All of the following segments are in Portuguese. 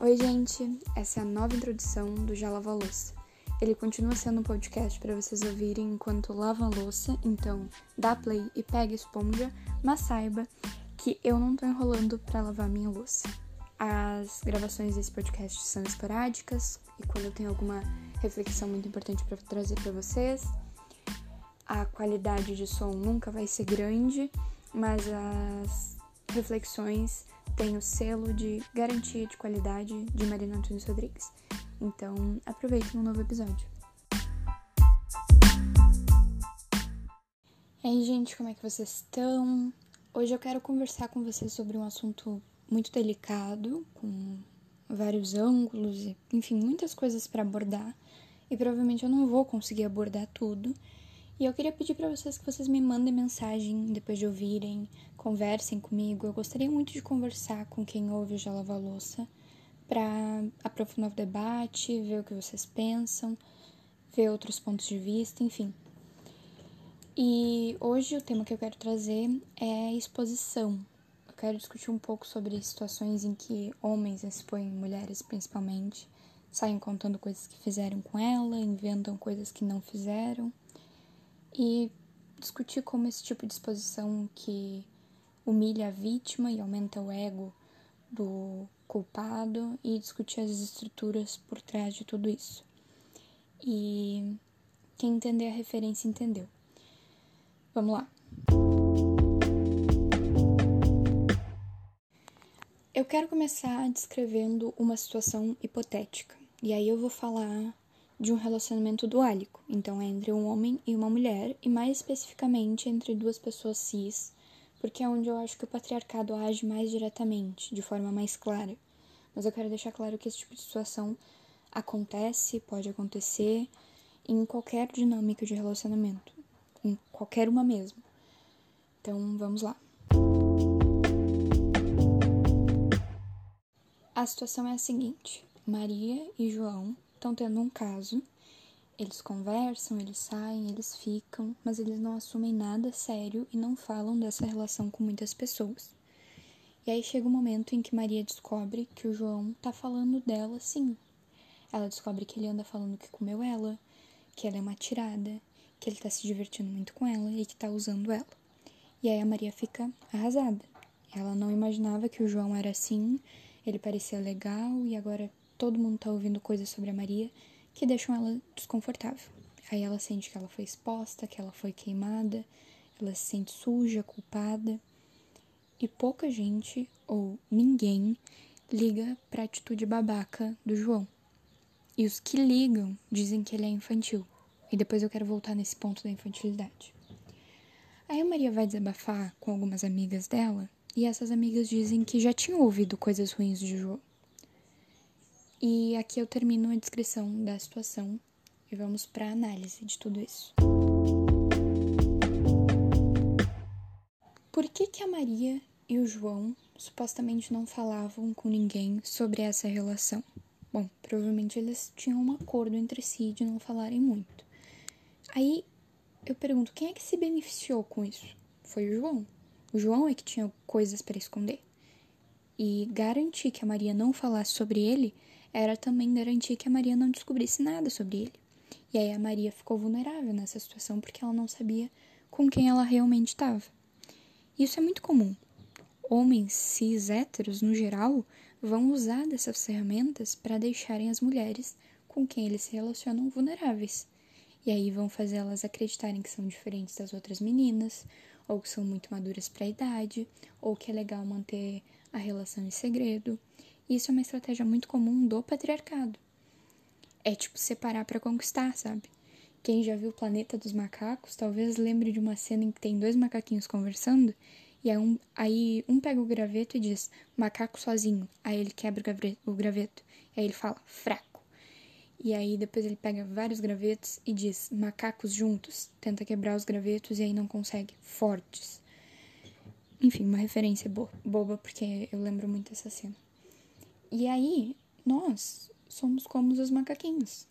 Oi, gente! Essa é a nova introdução do Já Lava Louça. Ele continua sendo um podcast para vocês ouvirem enquanto lavam a louça, então dá play e pega esponja, mas saiba que eu não tô enrolando para lavar minha louça. As gravações desse podcast são esporádicas e quando eu tenho alguma reflexão muito importante para trazer para vocês, a qualidade de som nunca vai ser grande, mas as reflexões têm o selo de garantia de qualidade de Marina Antunes Rodrigues. Então, aproveitem um novo episódio. E aí, gente, como é que vocês estão? Hoje eu quero conversar com vocês sobre um assunto muito delicado, com vários ângulos enfim, muitas coisas para abordar. E provavelmente eu não vou conseguir abordar tudo. E eu queria pedir para vocês que vocês me mandem mensagem depois de ouvirem, conversem comigo. Eu gostaria muito de conversar com quem ouve o Já Lava Louça para aprofundar o debate, ver o que vocês pensam, ver outros pontos de vista, enfim. E hoje o tema que eu quero trazer é exposição. Eu quero discutir um pouco sobre situações em que homens expõem mulheres, principalmente, saem contando coisas que fizeram com ela, inventam coisas que não fizeram e discutir como esse tipo de exposição que humilha a vítima e aumenta o ego do culpado e discutir as estruturas por trás de tudo isso. E quem entender a referência entendeu. Vamos lá. Eu quero começar descrevendo uma situação hipotética. E aí eu vou falar de um relacionamento duálico, então é entre um homem e uma mulher, e mais especificamente entre duas pessoas cis, porque é onde eu acho que o patriarcado age mais diretamente, de forma mais clara. Mas eu quero deixar claro que esse tipo de situação acontece, pode acontecer em qualquer dinâmica de relacionamento, em qualquer uma mesmo. Então vamos lá. A situação é a seguinte: Maria e João estão tendo um caso. Eles conversam, eles saem, eles ficam, mas eles não assumem nada sério e não falam dessa relação com muitas pessoas. E aí chega o um momento em que Maria descobre que o João tá falando dela sim. Ela descobre que ele anda falando que comeu ela, que ela é uma tirada, que ele tá se divertindo muito com ela e que tá usando ela. E aí a Maria fica arrasada. Ela não imaginava que o João era assim, ele parecia legal e agora todo mundo tá ouvindo coisas sobre a Maria que deixam ela desconfortável. Aí ela sente que ela foi exposta, que ela foi queimada, ela se sente suja, culpada. E pouca gente, ou ninguém, liga pra atitude babaca do João. E os que ligam dizem que ele é infantil. E depois eu quero voltar nesse ponto da infantilidade. Aí a Maria vai desabafar com algumas amigas dela, e essas amigas dizem que já tinham ouvido coisas ruins de João. E aqui eu termino a descrição da situação e vamos para a análise de tudo isso. Por que, que a Maria e o João supostamente não falavam com ninguém sobre essa relação? Bom, provavelmente eles tinham um acordo entre si de não falarem muito. Aí eu pergunto: quem é que se beneficiou com isso? Foi o João. O João é que tinha coisas para esconder. E garantir que a Maria não falasse sobre ele era também garantir que a Maria não descobrisse nada sobre ele. E aí a Maria ficou vulnerável nessa situação porque ela não sabia com quem ela realmente estava. Isso é muito comum. Homens cis héteros, no geral, vão usar dessas ferramentas para deixarem as mulheres com quem eles se relacionam vulneráveis. E aí vão fazer elas acreditarem que são diferentes das outras meninas, ou que são muito maduras para a idade, ou que é legal manter a relação em segredo. Isso é uma estratégia muito comum do patriarcado. É tipo separar para conquistar, sabe? Quem já viu o Planeta dos Macacos talvez lembre de uma cena em que tem dois macaquinhos conversando e aí um, aí um pega o graveto e diz macaco sozinho. Aí ele quebra o graveto. Aí ele fala fraco. E aí depois ele pega vários gravetos e diz macacos juntos. Tenta quebrar os gravetos e aí não consegue. Fortes. Enfim, uma referência bo boba porque eu lembro muito dessa cena. E aí, nós somos como os macaquinhos.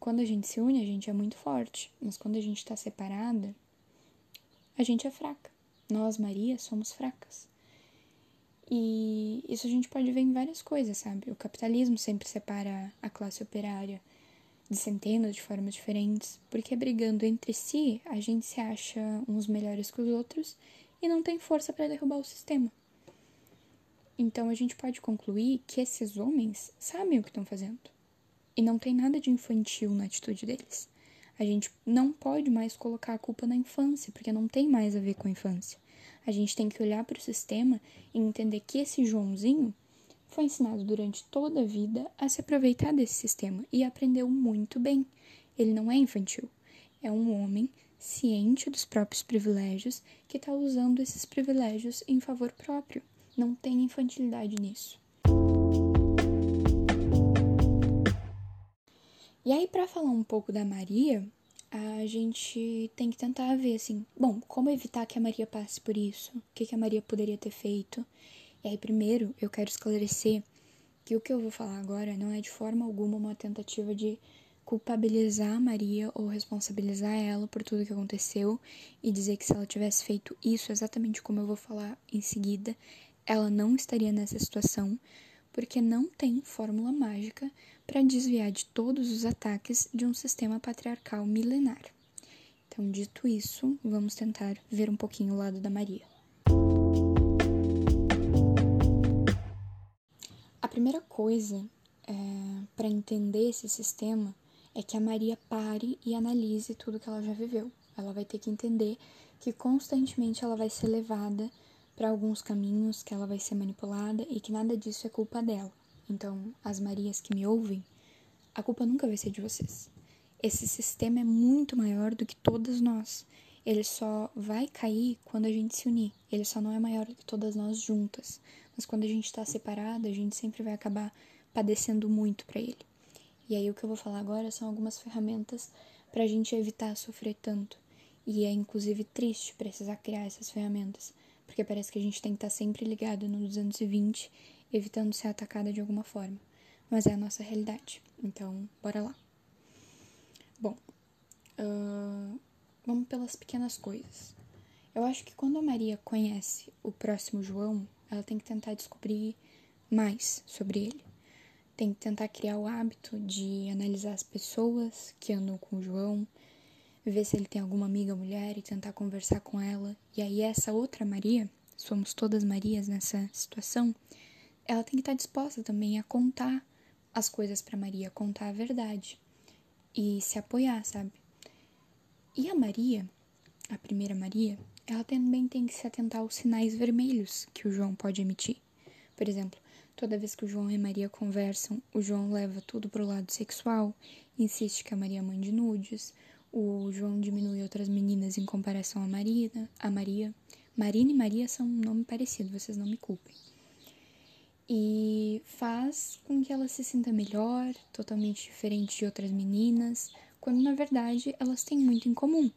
Quando a gente se une, a gente é muito forte, mas quando a gente está separada, a gente é fraca. Nós, Maria, somos fracas. E isso a gente pode ver em várias coisas, sabe? O capitalismo sempre separa a classe operária de centenas de formas diferentes, porque brigando entre si, a gente se acha uns melhores que os outros e não tem força para derrubar o sistema. Então a gente pode concluir que esses homens sabem o que estão fazendo. E não tem nada de infantil na atitude deles. A gente não pode mais colocar a culpa na infância, porque não tem mais a ver com a infância. A gente tem que olhar para o sistema e entender que esse Joãozinho foi ensinado durante toda a vida a se aproveitar desse sistema e aprendeu muito bem. Ele não é infantil, é um homem ciente dos próprios privilégios que está usando esses privilégios em favor próprio. Não tem infantilidade nisso. E aí, para falar um pouco da Maria, a gente tem que tentar ver assim, bom, como evitar que a Maria passe por isso? O que, que a Maria poderia ter feito? E aí, primeiro, eu quero esclarecer que o que eu vou falar agora não é de forma alguma uma tentativa de culpabilizar a Maria ou responsabilizar ela por tudo que aconteceu e dizer que se ela tivesse feito isso exatamente como eu vou falar em seguida, ela não estaria nessa situação, porque não tem fórmula mágica para desviar de todos os ataques de um sistema patriarcal milenar. Então, dito isso, vamos tentar ver um pouquinho o lado da Maria. A primeira coisa é, para entender esse sistema é que a Maria pare e analise tudo que ela já viveu. Ela vai ter que entender que constantemente ela vai ser levada para alguns caminhos que ela vai ser manipulada e que nada disso é culpa dela. Então, as Marias que me ouvem, a culpa nunca vai ser de vocês. Esse sistema é muito maior do que todas nós. Ele só vai cair quando a gente se unir. Ele só não é maior do que todas nós juntas. Mas quando a gente está separada, a gente sempre vai acabar padecendo muito para ele. E aí o que eu vou falar agora são algumas ferramentas para a gente evitar sofrer tanto. E é inclusive triste precisar criar essas ferramentas, porque parece que a gente tem que estar sempre ligado no 220, evitando ser atacada de alguma forma. Mas é a nossa realidade. Então, bora lá. Bom, uh, vamos pelas pequenas coisas. Eu acho que quando a Maria conhece o próximo João, ela tem que tentar descobrir mais sobre ele. Tem que tentar criar o hábito de analisar as pessoas que andam com o João, ver se ele tem alguma amiga mulher e tentar conversar com ela. E aí essa outra Maria, somos todas Marias nessa situação, ela tem que estar disposta também a contar as coisas para Maria, contar a verdade e se apoiar, sabe? E a Maria, a primeira Maria, ela também tem que se atentar aos sinais vermelhos que o João pode emitir. Por exemplo, toda vez que o João e Maria conversam, o João leva tudo pro lado sexual, insiste que a Maria mande nudes, o João diminui outras meninas em comparação a Marina, a Maria. Marina e Maria são um nome parecido, vocês não me culpem. E faz com que ela se sinta melhor, totalmente diferente de outras meninas, quando na verdade elas têm muito em comum.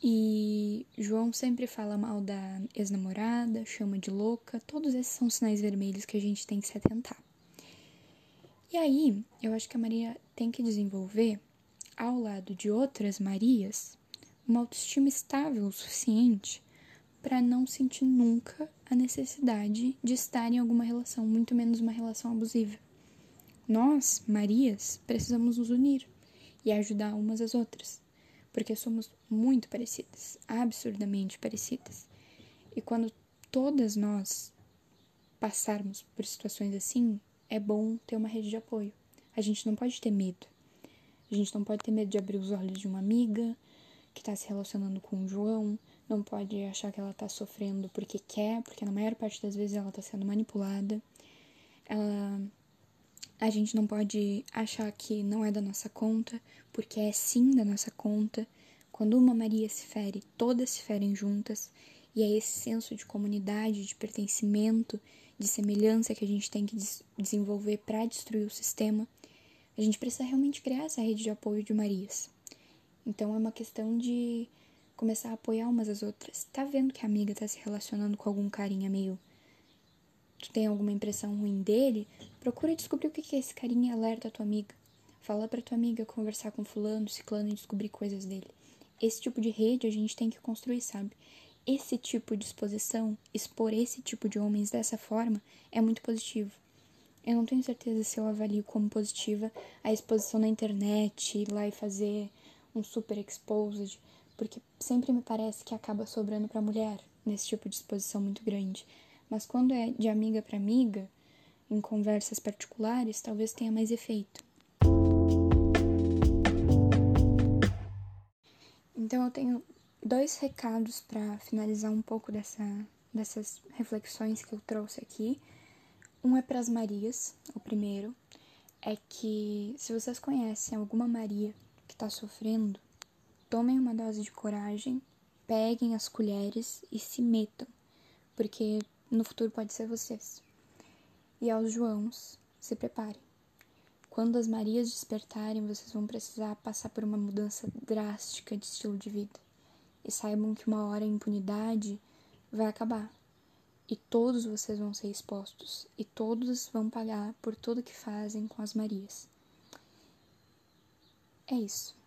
E João sempre fala mal da ex-namorada, chama de louca, todos esses são sinais vermelhos que a gente tem que se atentar. E aí, eu acho que a Maria tem que desenvolver ao lado de outras Marias, uma autoestima estável o suficiente para não sentir nunca a necessidade de estar em alguma relação, muito menos uma relação abusiva. Nós, Marias, precisamos nos unir e ajudar umas às outras, porque somos muito parecidas, absurdamente parecidas. E quando todas nós passarmos por situações assim, é bom ter uma rede de apoio. A gente não pode ter medo. A gente não pode ter medo de abrir os olhos de uma amiga que está se relacionando com o João, não pode achar que ela está sofrendo porque quer, porque na maior parte das vezes ela está sendo manipulada. Ela, a gente não pode achar que não é da nossa conta, porque é sim da nossa conta. Quando uma Maria se fere, todas se ferem juntas, e é esse senso de comunidade, de pertencimento, de semelhança que a gente tem que des desenvolver para destruir o sistema. A gente precisa realmente criar essa rede de apoio de Marias. Então é uma questão de começar a apoiar umas às outras. Tá vendo que a amiga tá se relacionando com algum carinha meio. Tu tem alguma impressão ruim dele? Procura descobrir o que, que esse carinha alerta a tua amiga. Fala pra tua amiga conversar com fulano, ciclano e descobrir coisas dele. Esse tipo de rede a gente tem que construir, sabe? esse tipo de exposição, expor esse tipo de homens dessa forma, é muito positivo. Eu não tenho certeza se eu avalio como positiva a exposição na internet, ir lá e fazer um super exposed, porque sempre me parece que acaba sobrando para mulher nesse tipo de exposição muito grande. Mas quando é de amiga para amiga, em conversas particulares, talvez tenha mais efeito. Então eu tenho dois recados para finalizar um pouco dessa, dessas reflexões que eu trouxe aqui. Um é para as Marias, o primeiro é que se vocês conhecem alguma Maria que está sofrendo, tomem uma dose de coragem, peguem as colheres e se metam, porque no futuro pode ser vocês. E aos Joãos, se preparem. Quando as Marias despertarem, vocês vão precisar passar por uma mudança drástica de estilo de vida. E saibam que uma hora a impunidade vai acabar. E todos vocês vão ser expostos. E todos vão pagar por tudo que fazem com as Marias. É isso.